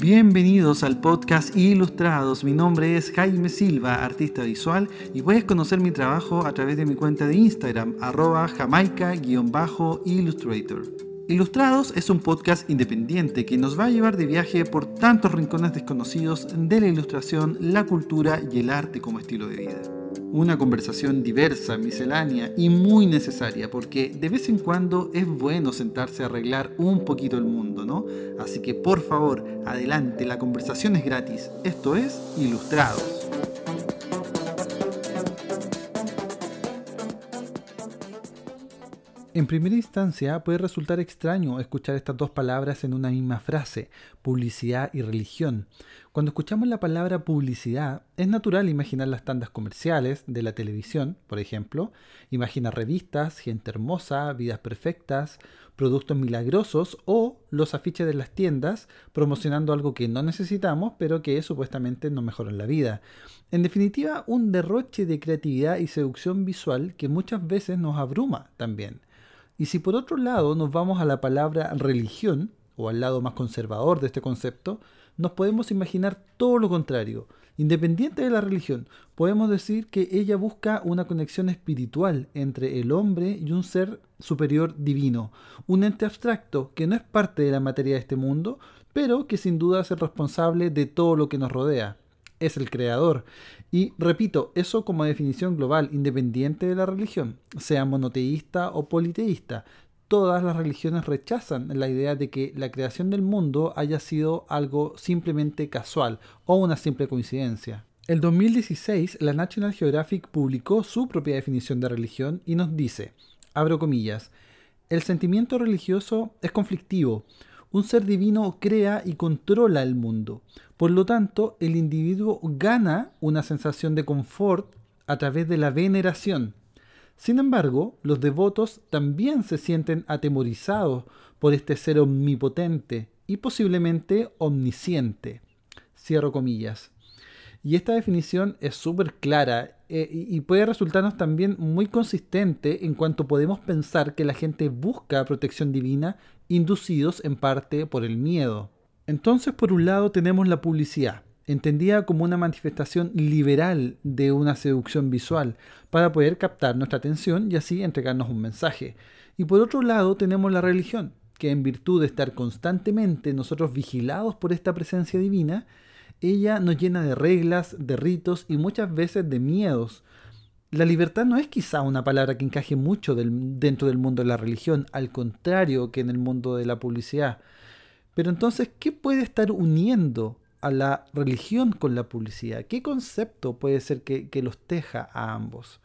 Bienvenidos al podcast Ilustrados. Mi nombre es Jaime Silva, artista visual, y puedes conocer mi trabajo a través de mi cuenta de Instagram, arroba jamaica-illustrator. Ilustrados es un podcast independiente que nos va a llevar de viaje por tantos rincones desconocidos de la ilustración, la cultura y el arte como estilo de vida. Una conversación diversa, miscelánea y muy necesaria, porque de vez en cuando es bueno sentarse a arreglar un poquito el mundo, ¿no? Así que por favor, adelante, la conversación es gratis. Esto es Ilustrados. En primera instancia puede resultar extraño escuchar estas dos palabras en una misma frase, publicidad y religión. Cuando escuchamos la palabra publicidad, es natural imaginar las tandas comerciales de la televisión, por ejemplo. Imagina revistas, gente hermosa, vidas perfectas, productos milagrosos o los afiches de las tiendas promocionando algo que no necesitamos, pero que supuestamente nos mejora la vida. En definitiva, un derroche de creatividad y seducción visual que muchas veces nos abruma también. Y si por otro lado nos vamos a la palabra religión, o al lado más conservador de este concepto, nos podemos imaginar todo lo contrario. Independiente de la religión, podemos decir que ella busca una conexión espiritual entre el hombre y un ser superior divino, un ente abstracto que no es parte de la materia de este mundo, pero que sin duda es el responsable de todo lo que nos rodea. Es el creador. Y repito, eso como definición global, independiente de la religión, sea monoteísta o politeísta todas las religiones rechazan la idea de que la creación del mundo haya sido algo simplemente casual o una simple coincidencia. El 2016, la National Geographic publicó su propia definición de religión y nos dice, abro comillas, el sentimiento religioso es conflictivo. Un ser divino crea y controla el mundo. Por lo tanto, el individuo gana una sensación de confort a través de la veneración, sin embargo, los devotos también se sienten atemorizados por este ser omnipotente y posiblemente omnisciente. Cierro comillas. Y esta definición es súper clara eh, y puede resultarnos también muy consistente en cuanto podemos pensar que la gente busca protección divina inducidos en parte por el miedo. Entonces, por un lado tenemos la publicidad, entendida como una manifestación liberal de una seducción visual para poder captar nuestra atención y así entregarnos un mensaje. Y por otro lado tenemos la religión, que en virtud de estar constantemente nosotros vigilados por esta presencia divina, ella nos llena de reglas, de ritos y muchas veces de miedos. La libertad no es quizá una palabra que encaje mucho dentro del mundo de la religión, al contrario que en el mundo de la publicidad. Pero entonces, ¿qué puede estar uniendo a la religión con la publicidad? ¿Qué concepto puede ser que, los teja a ambos?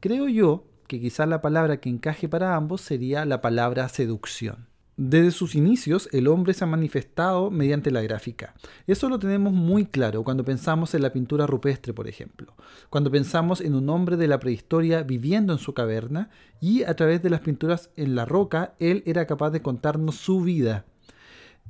Creo yo que quizás la palabra que encaje para ambos sería la palabra seducción. Desde sus inicios, el hombre se ha manifestado mediante la gráfica. Eso lo tenemos muy claro cuando pensamos en la pintura rupestre, por ejemplo. Cuando pensamos en un hombre de la prehistoria viviendo en su caverna y a través de las pinturas en la roca, él era capaz de contarnos su vida.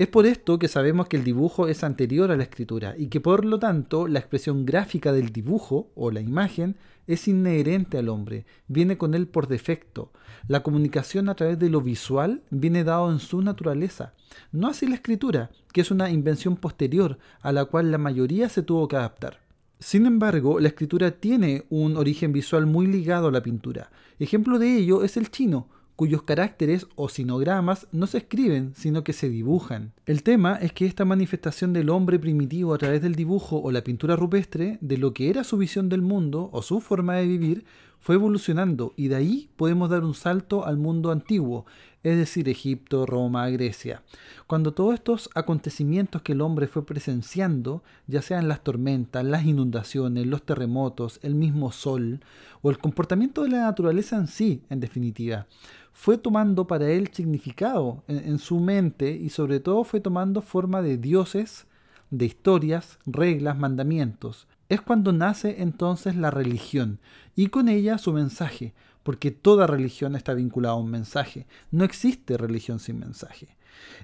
Es por esto que sabemos que el dibujo es anterior a la escritura y que por lo tanto la expresión gráfica del dibujo o la imagen es inherente al hombre, viene con él por defecto. La comunicación a través de lo visual viene dado en su naturaleza. No así la escritura, que es una invención posterior a la cual la mayoría se tuvo que adaptar. Sin embargo, la escritura tiene un origen visual muy ligado a la pintura. Ejemplo de ello es el chino, cuyos caracteres o sinogramas no se escriben, sino que se dibujan. El tema es que esta manifestación del hombre primitivo a través del dibujo o la pintura rupestre, de lo que era su visión del mundo o su forma de vivir, fue evolucionando y de ahí podemos dar un salto al mundo antiguo, es decir, Egipto, Roma, Grecia. Cuando todos estos acontecimientos que el hombre fue presenciando, ya sean las tormentas, las inundaciones, los terremotos, el mismo sol, o el comportamiento de la naturaleza en sí, en definitiva, fue tomando para él significado en, su mente y sobre todo fue tomando forma de dioses, de historias, reglas, mandamientos. Es cuando nace entonces la religión y con ella su mensaje, porque toda religión está vinculada a un mensaje. No existe religión sin mensaje.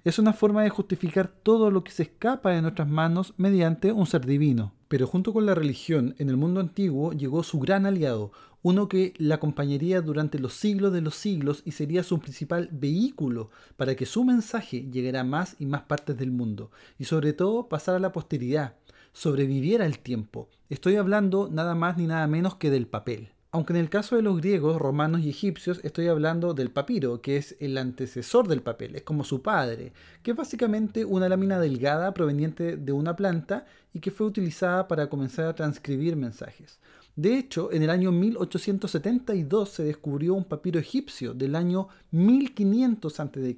Es una forma de justificar todo lo que se escapa de nuestras manos mediante un ser divino. Pero junto con la religión, en el mundo antiguo llegó su gran aliado, uno que la acompañaría durante los siglos de los siglos y sería su principal vehículo para que su mensaje llegara a más y más partes del mundo, y sobre todo pasara a la posteridad, sobreviviera el tiempo. Estoy hablando nada más ni nada menos que del papel. Aunque en el caso de los griegos, romanos y egipcios estoy hablando del papiro, que es el antecesor del papel, es como su padre, que es básicamente una lámina delgada proveniente de una planta y que fue utilizada para comenzar a transcribir mensajes. De hecho, en el año 1872 se descubrió un papiro egipcio del año 1500 a.C.,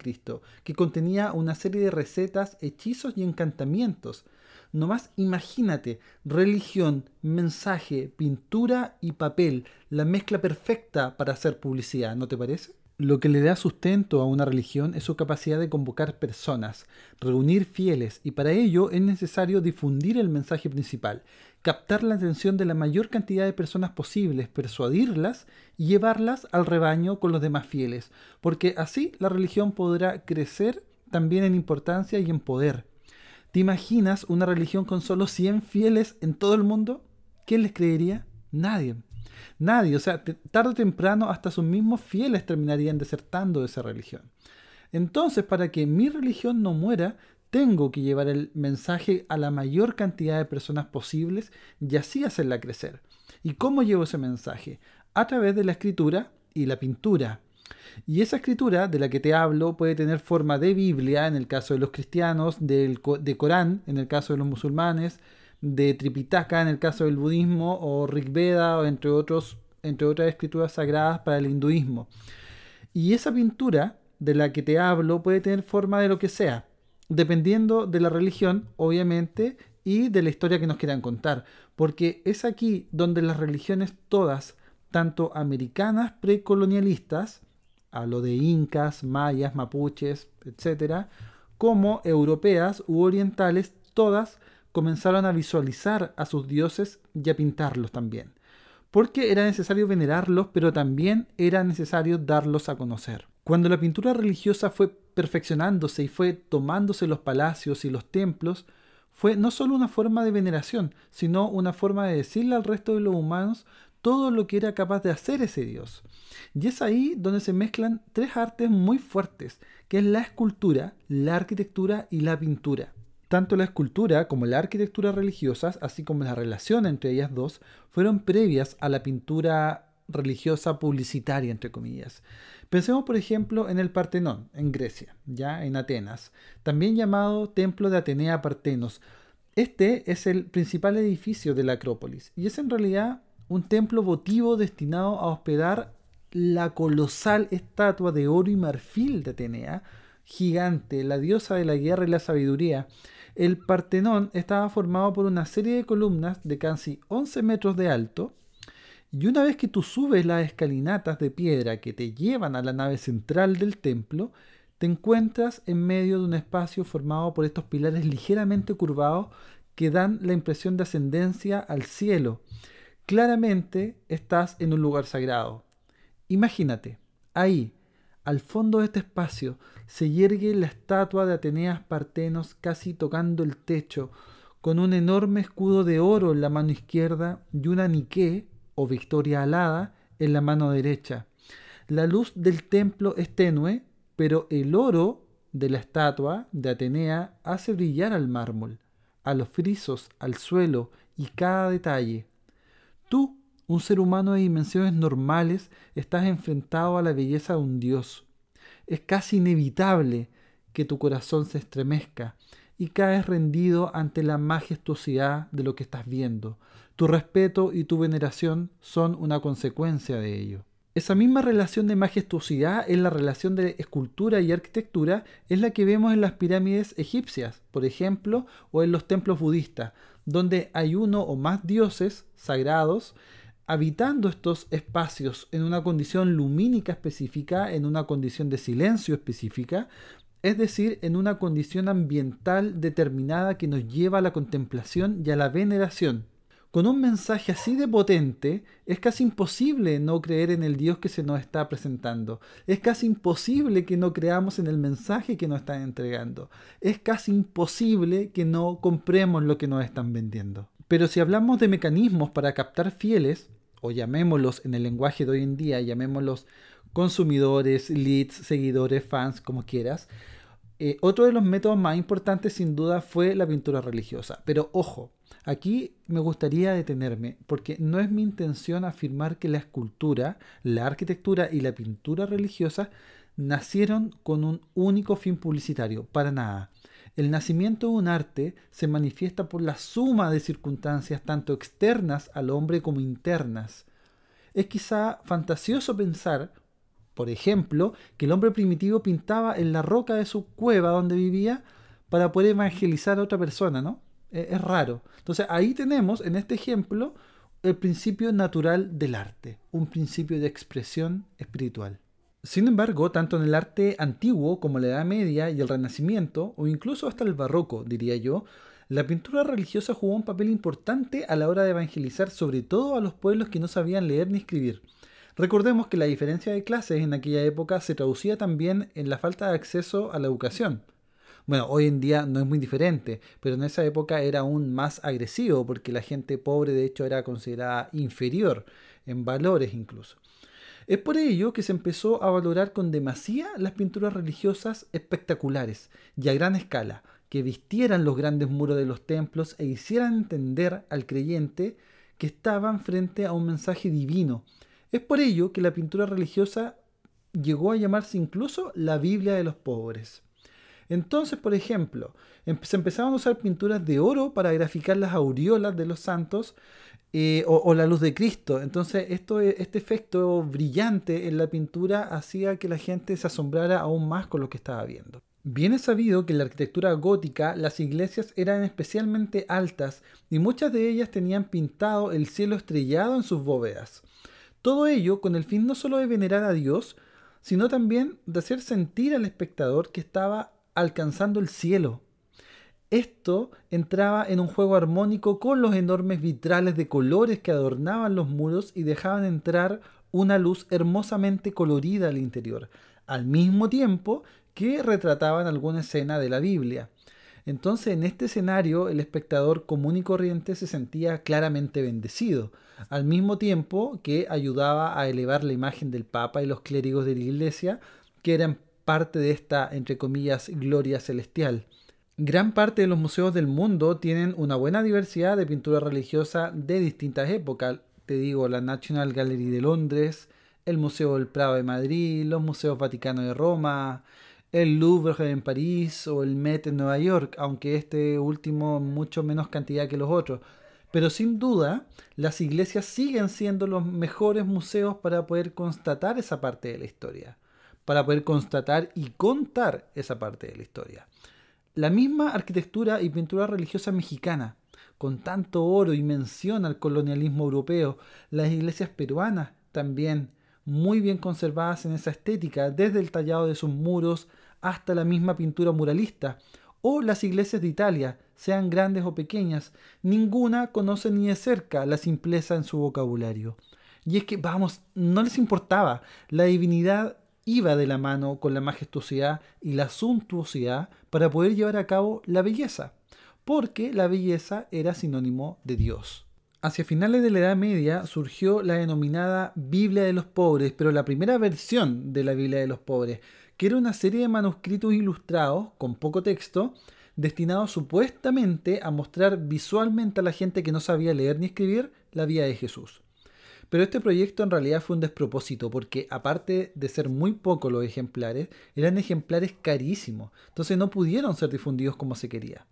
que contenía una serie de recetas, hechizos y encantamientos. Nomás imagínate, religión, mensaje, pintura y papel, la mezcla perfecta para hacer publicidad, ¿no te parece? Lo que le da sustento a una religión es su capacidad de convocar personas, reunir fieles, y para ello es necesario difundir el mensaje principal, captar la atención de la mayor cantidad de personas posibles, persuadirlas y llevarlas al rebaño con los demás fieles, porque así la religión podrá crecer también en importancia y en poder. ¿Te imaginas una religión con solo 100 fieles en todo el mundo? ¿Quién les creería? Nadie. Nadie, o sea, tarde o temprano hasta sus mismos fieles terminarían desertando de esa religión. Entonces, para que mi religión no muera, tengo que llevar el mensaje a la mayor cantidad de personas posibles y así hacerla crecer. ¿Y cómo llevo ese mensaje? A través de la escritura y la pintura. Y esa escritura de la que te hablo puede tener forma de Biblia en el caso de los cristianos, del, de Corán en el caso de los musulmanes, de Tripitaka en el caso del budismo o Rigveda o entre, otros, entre otras escrituras sagradas para el hinduismo. Y esa pintura de la que te hablo puede tener forma de lo que sea, dependiendo de la religión, obviamente, y de la historia que nos quieran contar, porque es aquí donde las religiones todas, tanto americanas precolonialistas, hablo de incas, mayas, mapuches, etc., como europeas u orientales, todas comenzaron a visualizar a sus dioses y a pintarlos también. Porque era necesario venerarlos, pero también era necesario darlos a conocer. Cuando la pintura religiosa fue perfeccionándose y fue tomándose los palacios y los templos, fue no solo una forma de veneración, sino una forma de decirle al resto de los humanos todo lo que era capaz de hacer ese dios. Y es ahí donde se mezclan tres artes muy fuertes, que es la escultura, la arquitectura y la pintura. Tanto la escultura como la arquitectura religiosas, así como la relación entre ellas dos, fueron previas a la pintura religiosa publicitaria, entre comillas. Pensemos, por ejemplo, en el Partenón, en Grecia, ya en Atenas, también llamado Templo de Atenea Partenos. Este es el principal edificio de la Acrópolis y es en realidad un templo votivo destinado a hospedar la colosal estatua de oro y marfil de Atenea, gigante, la diosa de la guerra y la sabiduría, el Partenón estaba formado por una serie de columnas de casi 11 metros de alto, y una vez que tú subes las escalinatas de piedra que te llevan a la nave central del templo, te encuentras en medio de un espacio formado por estos pilares ligeramente curvados que dan la impresión de ascendencia al cielo. Claramente estás en un lugar sagrado. Imagínate, ahí, al fondo de este espacio se yergue la estatua de Ateneas Partenos casi tocando el techo, con un enorme escudo de oro en la mano izquierda y una niqué o victoria alada en la mano derecha. La luz del templo es tenue, pero el oro de la estatua de Atenea hace brillar al mármol, a los frisos, al suelo y cada detalle. Tú un ser humano de dimensiones normales, estás enfrentado a la belleza de un Dios. Es casi inevitable que tu corazón se estremezca y caes rendido ante la majestuosidad de lo que estás viendo. Tu respeto y tu veneración son una consecuencia de ello. Esa misma relación de majestuosidad en la relación de escultura y arquitectura es la que vemos en las pirámides egipcias, por ejemplo, o en los templos budistas, donde hay uno o más dioses sagrados habitando estos espacios en una condición lumínica específica, en una condición de silencio específica, es decir, en una condición ambiental determinada que nos lleva a la contemplación y a la veneración. Con un mensaje así de potente, es casi imposible no creer en el Dios que se nos está presentando. Es casi imposible que no creamos en el mensaje que nos están entregando. Es casi imposible que no compremos lo que nos están vendiendo. Pero si hablamos de mecanismos para captar fieles, o llamémoslos en el lenguaje de hoy en día, llamémoslos consumidores, leads, seguidores, fans, como quieras, eh, otro de los métodos más importantes sin duda fue la pintura religiosa. Pero ojo, aquí me gustaría detenerme porque no es mi intención afirmar que la escultura, la arquitectura y la pintura religiosa nacieron con un único fin publicitario, para nada. El nacimiento de un arte se manifiesta por la suma de circunstancias tanto externas al hombre como internas. Es quizá fantasioso pensar, por ejemplo, que el hombre primitivo pintaba en la roca de su cueva donde vivía para poder evangelizar a otra persona, ¿no? Es, raro. Entonces ahí tenemos, en este ejemplo, el principio natural del arte, un principio de expresión espiritual. Sin embargo, tanto en el arte antiguo como la Edad Media y el Renacimiento, o incluso hasta el Barroco, diría yo, la pintura religiosa jugó un papel importante a la hora de evangelizar sobre todo a los pueblos que no sabían leer ni escribir. Recordemos que la diferencia de clases en aquella época se traducía también en la falta de acceso a la educación. Bueno, hoy en día no es muy diferente, pero en esa época era aún más agresivo porque la gente pobre de hecho era considerada inferior en valores incluso. Es por ello que se empezó a valorar con demasía las pinturas religiosas espectaculares y a gran escala, que vistieran los grandes muros de los templos e hicieran entender al creyente que estaban frente a un mensaje divino, es por ello que la pintura religiosa llegó a llamarse incluso la Biblia de los pobres. Entonces, por ejemplo, se empezaron a usar pinturas de oro para graficar las aureolas de los santos eh, o, la luz de Cristo. Entonces, esto, este efecto brillante en la pintura hacía que la gente se asombrara aún más con lo que estaba viendo. Bien es sabido que en la arquitectura gótica las iglesias eran especialmente altas y muchas de ellas tenían pintado el cielo estrellado en sus bóvedas. Todo ello con el fin no solo de venerar a Dios, sino también de hacer sentir al espectador que estaba alcanzando el cielo. Esto entraba en un juego armónico con los enormes vitrales de colores que adornaban los muros y dejaban entrar una luz hermosamente colorida al interior, al mismo tiempo que retrataban alguna escena de la Biblia. Entonces en este escenario el espectador común y corriente se sentía claramente bendecido, al mismo tiempo que ayudaba a elevar la imagen del Papa y los clérigos de la Iglesia, que eran parte de esta, entre comillas, gloria celestial. Gran parte de los museos del mundo tienen una buena diversidad de pintura religiosa de distintas épocas. Te digo, la National Gallery de Londres, el Museo del Prado de Madrid, los Museos Vaticano de Roma, el Louvre en París o el Met en Nueva York, aunque este último mucho menos cantidad que los otros. Pero sin duda, las iglesias siguen siendo los mejores museos para poder constatar esa parte de la historia, para poder constatar y contar esa parte de la historia. La misma arquitectura y pintura religiosa mexicana, con tanto oro y mención al colonialismo europeo, las iglesias peruanas también muy bien conservadas en esa estética, desde el tallado de sus muros hasta la misma pintura muralista, o las iglesias de Italia, sean grandes o pequeñas, ninguna conoce ni de cerca la simpleza en su vocabulario. Y es que, vamos, no les importaba, la divinidad iba de la mano con la majestuosidad y la suntuosidad para poder llevar a cabo la belleza, porque la belleza era sinónimo de Dios. Hacia finales de la Edad Media surgió la denominada Biblia de los Pobres, pero la primera versión de la Biblia de los Pobres, que era una serie de manuscritos ilustrados con poco texto, destinados supuestamente a mostrar visualmente a la gente que no sabía leer ni escribir la vida de Jesús. Pero este proyecto en realidad fue un despropósito porque aparte de ser muy pocos los ejemplares, eran ejemplares carísimos, entonces no pudieron ser difundidos como se quería.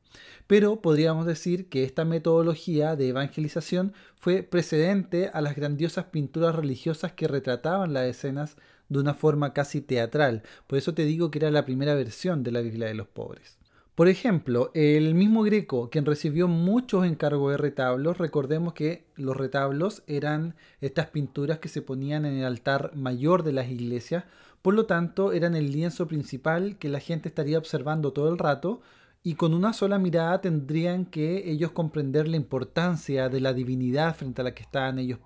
Pero podríamos decir que esta metodología de evangelización fue precedente a las grandiosas pinturas religiosas que retrataban las escenas de una forma casi teatral. Por eso te digo que era la primera versión de la Biblia de los pobres. Por ejemplo, el mismo Greco, quien recibió muchos encargos de retablos, recordemos que los retablos eran estas pinturas que se ponían en el altar mayor de las iglesias, por lo tanto eran el lienzo principal que la gente estaría observando todo el rato y con una sola mirada tendrían que ellos comprender la importancia de la divinidad frente a la que estaban ellos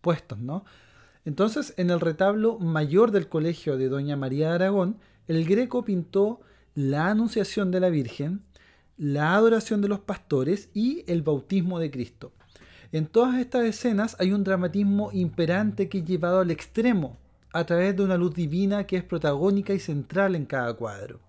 puestos, ¿no? Entonces, en el retablo mayor del colegio de Doña María de Aragón, el Greco pintó la Anunciación de la Virgen, la adoración de los pastores y el bautismo de Cristo. En todas estas escenas hay un dramatismo imperante que es llevado al extremo a través de una luz divina que es protagónica y central en cada cuadro.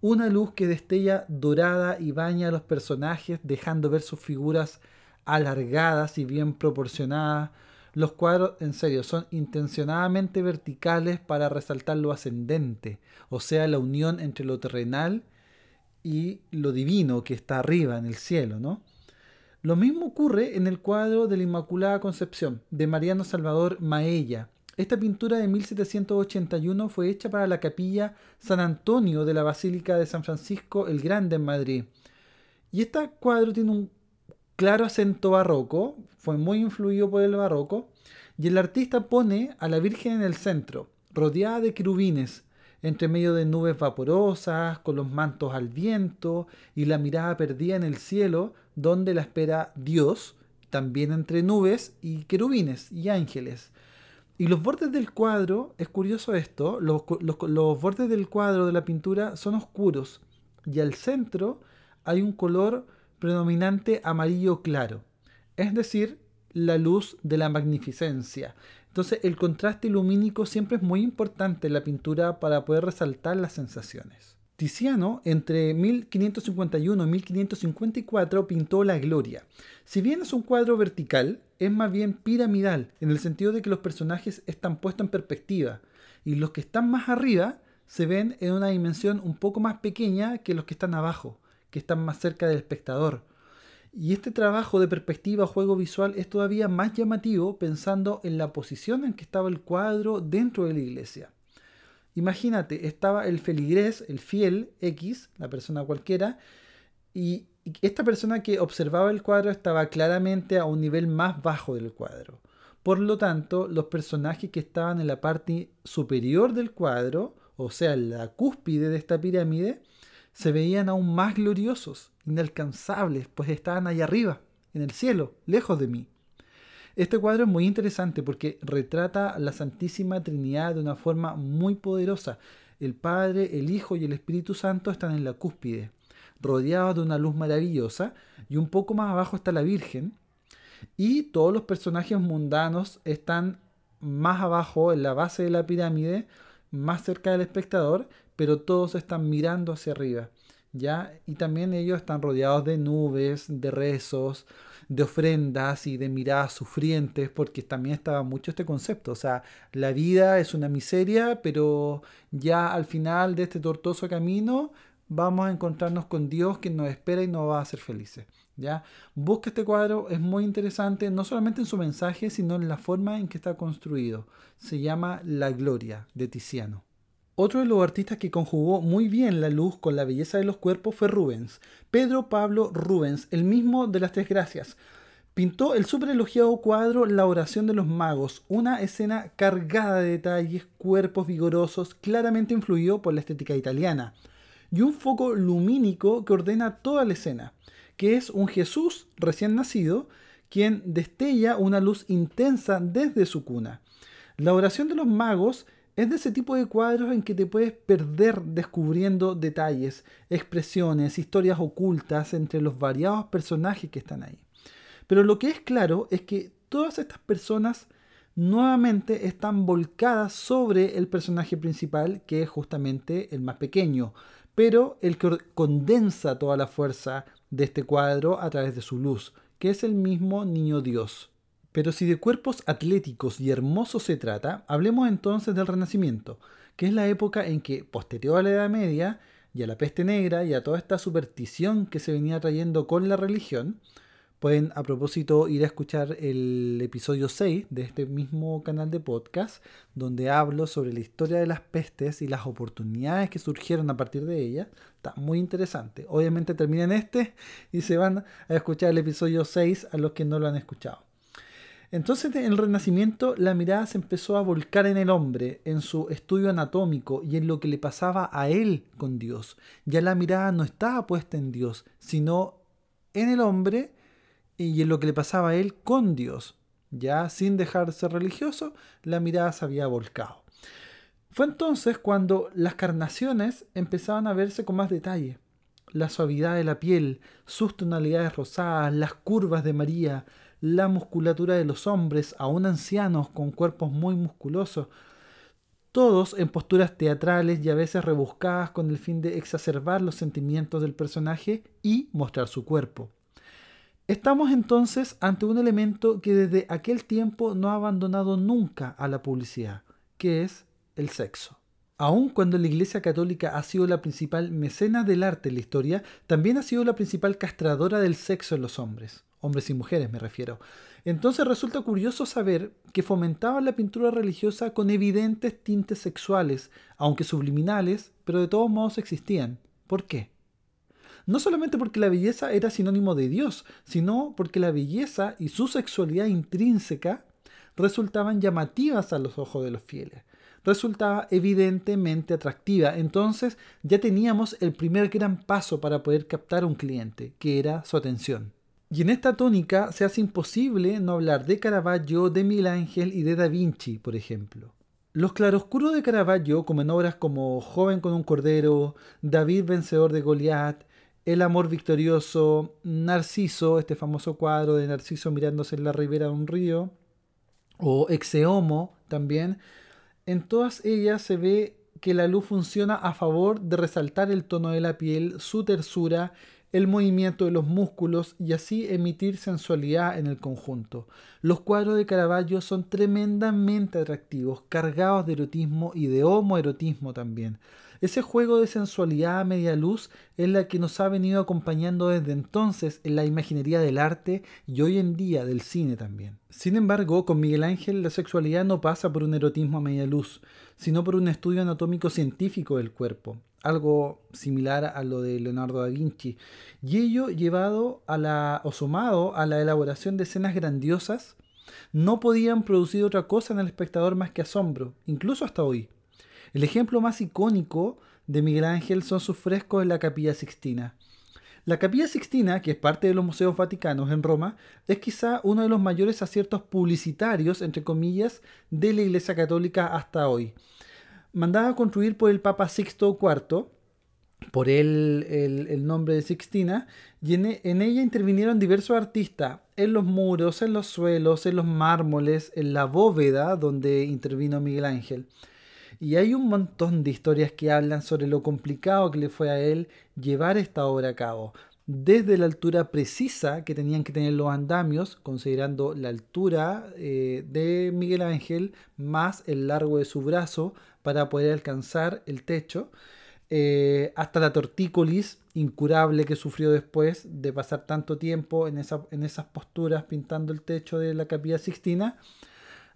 Una luz que destella dorada y baña a los personajes dejando ver sus figuras alargadas y bien proporcionadas. Los cuadros, en serio, son intencionadamente verticales para resaltar lo ascendente, o sea, la unión entre lo terrenal y lo divino que está arriba en el cielo, ¿no? Lo mismo ocurre en el cuadro de la Inmaculada Concepción de Mariano Salvador Maella. Esta pintura de 1781 fue hecha para la capilla San Antonio de la Basílica de San Francisco el Grande en Madrid. Y este cuadro tiene un claro acento barroco, fue muy influido por el barroco, y el artista pone a la Virgen en el centro, rodeada de querubines, entre medio de nubes vaporosas, con los mantos al viento y la mirada perdida en el cielo, donde la espera Dios, también entre nubes y querubines y ángeles. Y los bordes del cuadro, es curioso esto, los, los bordes del cuadro de la pintura son oscuros y al centro hay un color predominante amarillo claro, es decir, la luz de la magnificencia. Entonces el contraste lumínico siempre es muy importante en la pintura para poder resaltar las sensaciones. Tiziano, entre 1551 y 1554, pintó La Gloria. Si bien es un cuadro vertical, es más bien piramidal, en el sentido de que los personajes están puestos en perspectiva, y los que están más arriba se ven en una dimensión un poco más pequeña que los que están abajo, que están más cerca del espectador. Y este trabajo de perspectiva juego visual es todavía más llamativo pensando en la posición en que estaba el cuadro dentro de la iglesia. Imagínate, estaba el feligrés, el fiel X, la persona cualquiera, y esta persona que observaba el cuadro estaba claramente a un nivel más bajo del cuadro. Por lo tanto, los personajes que estaban en la parte superior del cuadro, o sea, la cúspide de esta pirámide, se veían aún más gloriosos, inalcanzables, pues estaban allá arriba, en el cielo, lejos de mí. Este cuadro es muy interesante porque retrata la Santísima Trinidad de una forma muy poderosa. El Padre, el Hijo y el Espíritu Santo están en la cúspide, rodeados de una luz maravillosa, y un poco más abajo está la Virgen, y todos los personajes mundanos están más abajo, en la base de la pirámide, más cerca del espectador, pero todos están mirando hacia arriba, ¿ya? Y también ellos están rodeados de nubes, de rezos, de ofrendas y de miradas sufrientes, porque también estaba mucho este concepto, o sea, la vida es una miseria, pero ya al final de este tortuoso camino vamos a encontrarnos con Dios que nos espera y nos va a hacer felices. ¿ya? Busca este cuadro, es muy interesante, no solamente en su mensaje, sino en la forma en que está construido. Se llama La Gloria de Tiziano. Otro de los artistas que conjugó muy bien la luz con la belleza de los cuerpos fue Rubens. Pedro Pablo Rubens, el mismo de las Tres Gracias. Pintó el super elogiado cuadro La oración de los magos, una escena cargada de detalles, cuerpos vigorosos, claramente influido por la estética italiana, y un foco lumínico que ordena toda la escena, que es un Jesús recién nacido, quien destella una luz intensa desde su cuna. La oración de los magos es de ese tipo de cuadros en que te puedes perder descubriendo detalles, expresiones, historias ocultas entre los variados personajes que están ahí. Pero lo que es claro es que todas estas personas nuevamente están volcadas sobre el personaje principal, que es justamente el más pequeño, pero el que condensa toda la fuerza de este cuadro a través de su luz, que es el mismo niño Dios. Pero si de cuerpos atléticos y hermosos se trata, hablemos entonces del Renacimiento, que es la época en que, posterior a la Edad Media y a la peste negra y a toda esta superstición que se venía trayendo con la religión, pueden a propósito ir a escuchar el episodio 6 de este mismo canal de podcast, donde hablo sobre la historia de las pestes y las oportunidades que surgieron a partir de ellas. Está muy interesante. Obviamente terminan este y se van a escuchar el episodio 6 a los que no lo han escuchado. Entonces en el Renacimiento la mirada se empezó a volcar en el hombre, en su estudio anatómico y en lo que le pasaba a él con Dios. Ya la mirada no estaba puesta en Dios, sino en el hombre y en lo que le pasaba a él con Dios. Ya sin dejarse religioso, la mirada se había volcado. Fue entonces cuando las carnaciones empezaban a verse con más detalle. La suavidad de la piel, sus tonalidades rosadas, las curvas de María, la musculatura de los hombres, aún ancianos con cuerpos muy musculosos, todos en posturas teatrales y a veces rebuscadas con el fin de exacerbar los sentimientos del personaje y mostrar su cuerpo. Estamos entonces ante un elemento que desde aquel tiempo no ha abandonado nunca a la publicidad, que es el sexo. Aun cuando la Iglesia Católica ha sido la principal mecena del arte en la historia, también ha sido la principal castradora del sexo en los hombres hombres y mujeres me refiero. Entonces resulta curioso saber que fomentaban la pintura religiosa con evidentes tintes sexuales, aunque subliminales, pero de todos modos existían. ¿Por qué? No solamente porque la belleza era sinónimo de Dios, sino porque la belleza y su sexualidad intrínseca resultaban llamativas a los ojos de los fieles. Resultaba evidentemente atractiva. Entonces ya teníamos el primer gran paso para poder captar a un cliente, que era su atención. Y en esta tónica se hace imposible no hablar de Caravaggio, de Miguel Ángel y de Da Vinci, por ejemplo. Los claroscuros de Caravaggio, como en obras como Joven con un Cordero, David vencedor de Goliat, El amor victorioso, Narciso, este famoso cuadro de Narciso mirándose en la ribera de un río, o Exeomo también, en todas ellas se ve que la luz funciona a favor de resaltar el tono de la piel, su tersura el movimiento de los músculos y así emitir sensualidad en el conjunto. Los cuadros de Caravaggio son tremendamente atractivos, cargados de erotismo y de homoerotismo también. Ese juego de sensualidad a media luz es la que nos ha venido acompañando desde entonces en la imaginería del arte y hoy en día del cine también. Sin embargo, con Miguel Ángel la sexualidad no pasa por un erotismo a media luz, sino por un estudio anatómico científico del cuerpo algo similar a lo de Leonardo da Vinci, y ello llevado a la, o sumado a la elaboración de escenas grandiosas, no podían producir otra cosa en el espectador más que asombro, incluso hasta hoy. El ejemplo más icónico de Miguel Ángel son sus frescos en la Capilla Sixtina. La Capilla Sixtina, que es parte de los museos vaticanos en Roma, es quizá uno de los mayores aciertos publicitarios, entre comillas, de la Iglesia Católica hasta hoy mandada a construir por el Papa Sixto IV, por él el, nombre de Sixtina, y en, en, ella intervinieron diversos artistas en los muros, en los suelos, en los mármoles, en la bóveda donde intervino Miguel Ángel. Y hay un montón de historias que hablan sobre lo complicado que le fue a él llevar esta obra a cabo desde la altura precisa que tenían que tener los andamios, considerando la altura eh, de Miguel Ángel más el largo de su brazo para poder alcanzar el techo, eh, hasta la tortícolis incurable que sufrió después de pasar tanto tiempo en, en esas posturas pintando el techo de la capilla Sixtina,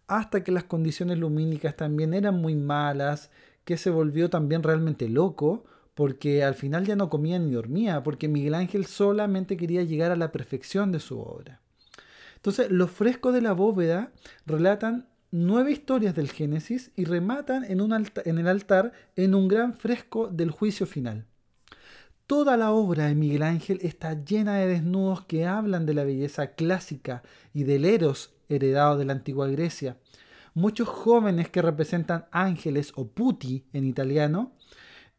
hasta que las condiciones lumínicas también eran muy malas, que se volvió también realmente loco porque al final ya no comía ni dormía, porque Miguel Ángel solamente quería llegar a la perfección de su obra. Entonces, los frescos de la bóveda relatan nueve historias del Génesis y rematan en, un en el altar en un gran fresco del juicio final. Toda la obra de Miguel Ángel está llena de desnudos que hablan de la belleza clásica y del eros heredado de la antigua Grecia. Muchos jóvenes que representan ángeles o puti en italiano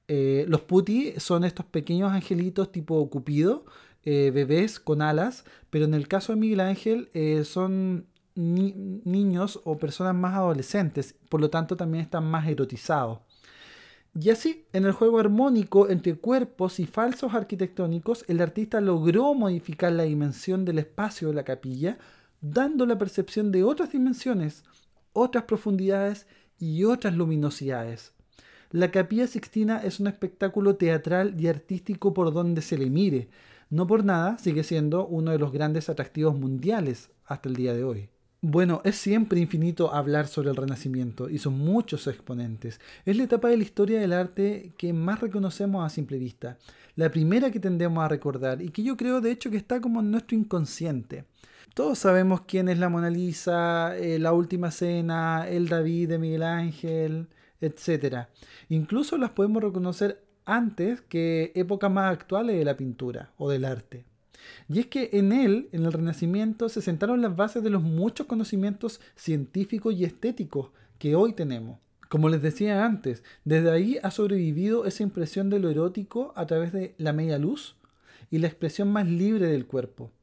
eh, los puti son estos pequeños angelitos tipo Cupido, eh, bebés con alas, pero en el caso de Miguel Ángel eh, son niños o personas más adolescentes, por lo tanto también están más erotizados. Y así, en el juego armónico entre cuerpos y falsos arquitectónicos, el artista logró modificar la dimensión del espacio de la capilla, dando la percepción de otras dimensiones, otras profundidades y otras luminosidades. La Capilla Sixtina es un espectáculo teatral y artístico por donde se le mire. No por nada sigue siendo uno de los grandes atractivos mundiales hasta el día de hoy. Bueno, es siempre infinito hablar sobre el Renacimiento y son muchos exponentes. Es la etapa de la historia del arte que más reconocemos a simple vista, la primera que tendemos a recordar y que yo creo de hecho que está como en nuestro inconsciente. Todos sabemos quién es la Mona Lisa, eh, la Última Cena, el David de Miguel Ángel, etc. Incluso las podemos reconocer antes que épocas más actuales de la pintura o del arte. Y es que en él, en el Renacimiento, se sentaron las bases de los muchos conocimientos científicos y estéticos que hoy tenemos. Como les decía antes, desde ahí ha sobrevivido esa impresión de lo erótico a través de la media luz y la expresión más libre del cuerpo.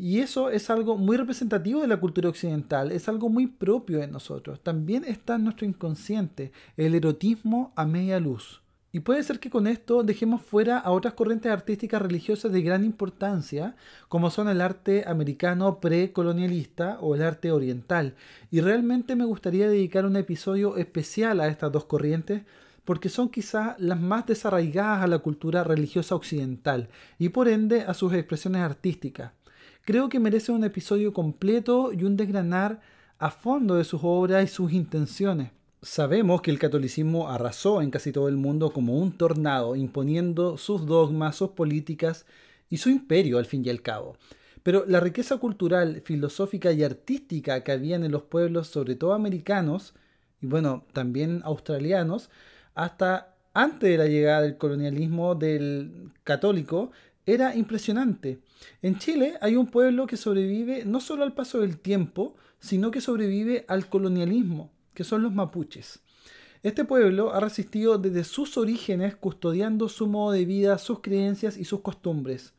Y eso es algo muy representativo de la cultura occidental, es algo muy propio de nosotros. También está en nuestro inconsciente el erotismo a media luz. Y puede ser que con esto dejemos fuera a otras corrientes artísticas religiosas de gran importancia, como son el arte americano precolonialista o el arte oriental. Y realmente me gustaría dedicar un episodio especial a estas dos corrientes, porque son quizás las más desarraigadas a la cultura religiosa occidental y por ende a sus expresiones artísticas. Creo que merece un episodio completo y un desgranar a fondo de sus obras y sus intenciones. Sabemos que el catolicismo arrasó en casi todo el mundo como un tornado, imponiendo sus dogmas, sus políticas y su imperio al fin y al cabo. Pero la riqueza cultural, filosófica y artística que había en los pueblos, sobre todo americanos, y bueno, también australianos, hasta antes de la llegada del colonialismo del católico, era impresionante. En Chile hay un pueblo que sobrevive no solo al paso del tiempo, sino que sobrevive al colonialismo que son los mapuches. Este pueblo ha resistido desde sus orígenes custodiando su modo de vida, sus creencias y sus costumbres.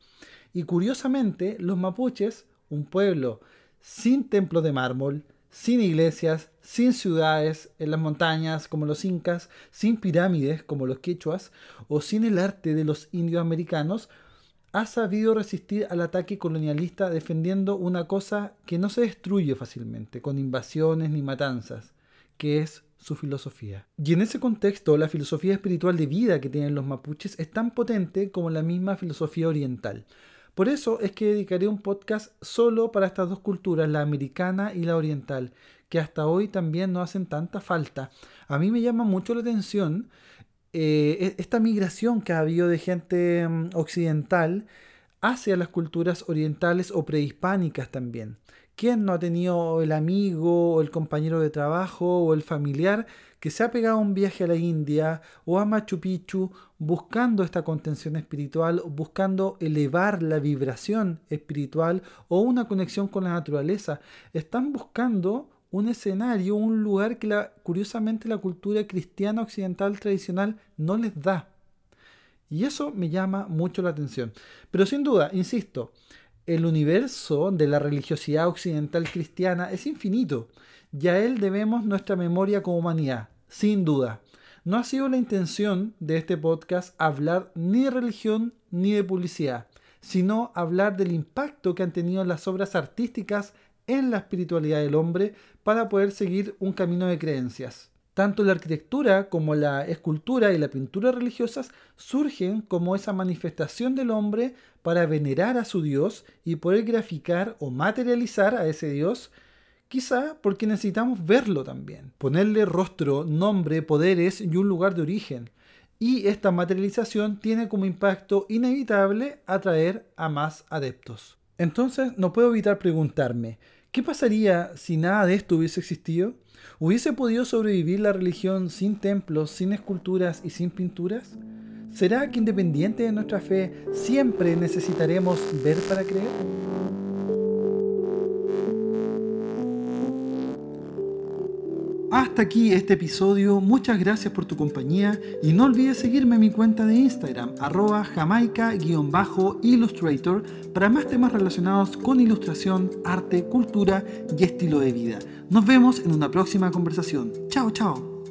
Y curiosamente, los mapuches, un pueblo sin templos de mármol, sin iglesias, sin ciudades en las montañas como los incas, sin pirámides como los quechuas, o sin el arte de los indios americanos, ha sabido resistir al ataque colonialista defendiendo una cosa que no se destruye fácilmente, con invasiones ni matanzas, que es su filosofía. Y en ese contexto, la filosofía espiritual de vida que tienen los mapuches es tan potente como la misma filosofía oriental. Por eso es que dedicaré un podcast solo para estas dos culturas, la americana y la oriental, que hasta hoy también no hacen tanta falta. A mí me llama mucho la atención eh, e-, esta migración que ha habido de gente mm, occidental hacia las culturas orientales o prehispánicas también. ¿Quién no ha tenido el amigo o el compañero de trabajo o el familiar que se ha pegado a un viaje a la India o a Machu Picchu buscando esta contención espiritual, buscando elevar la vibración espiritual o una conexión con la naturaleza? Están buscando un escenario, un lugar que curiosamente la cultura cristiana occidental tradicional no les da. Y eso me llama mucho la atención. Pero sin duda, insisto, el universo de la religiosidad occidental cristiana es infinito y a él debemos nuestra memoria como humanidad, sin duda. No ha sido la intención de este podcast hablar ni de religión ni de publicidad, sino hablar del impacto que han tenido las obras artísticas en la espiritualidad del hombre para poder seguir un camino de creencias. Tanto la arquitectura como la escultura y la pintura religiosas surgen como esa manifestación del hombre para venerar a su Dios y poder graficar o materializar a ese Dios, quizá porque necesitamos verlo también, ponerle rostro, nombre, poderes y un lugar de origen. Y esta materialización tiene como impacto inevitable atraer a más adeptos. Entonces no puedo evitar preguntarme, ¿qué pasaría si nada de esto hubiese existido? ¿Hubiese podido sobrevivir la religión sin templos, sin esculturas y sin pinturas? ¿Será que independiente de nuestra fe siempre necesitaremos ver para creer? Hasta aquí este episodio, muchas gracias por tu compañía y no olvides seguirme en mi cuenta de Instagram, arroba jamaica-illustrator, para más temas relacionados con ilustración, arte, cultura y estilo de vida. Nos vemos en una próxima conversación. Chao, chao.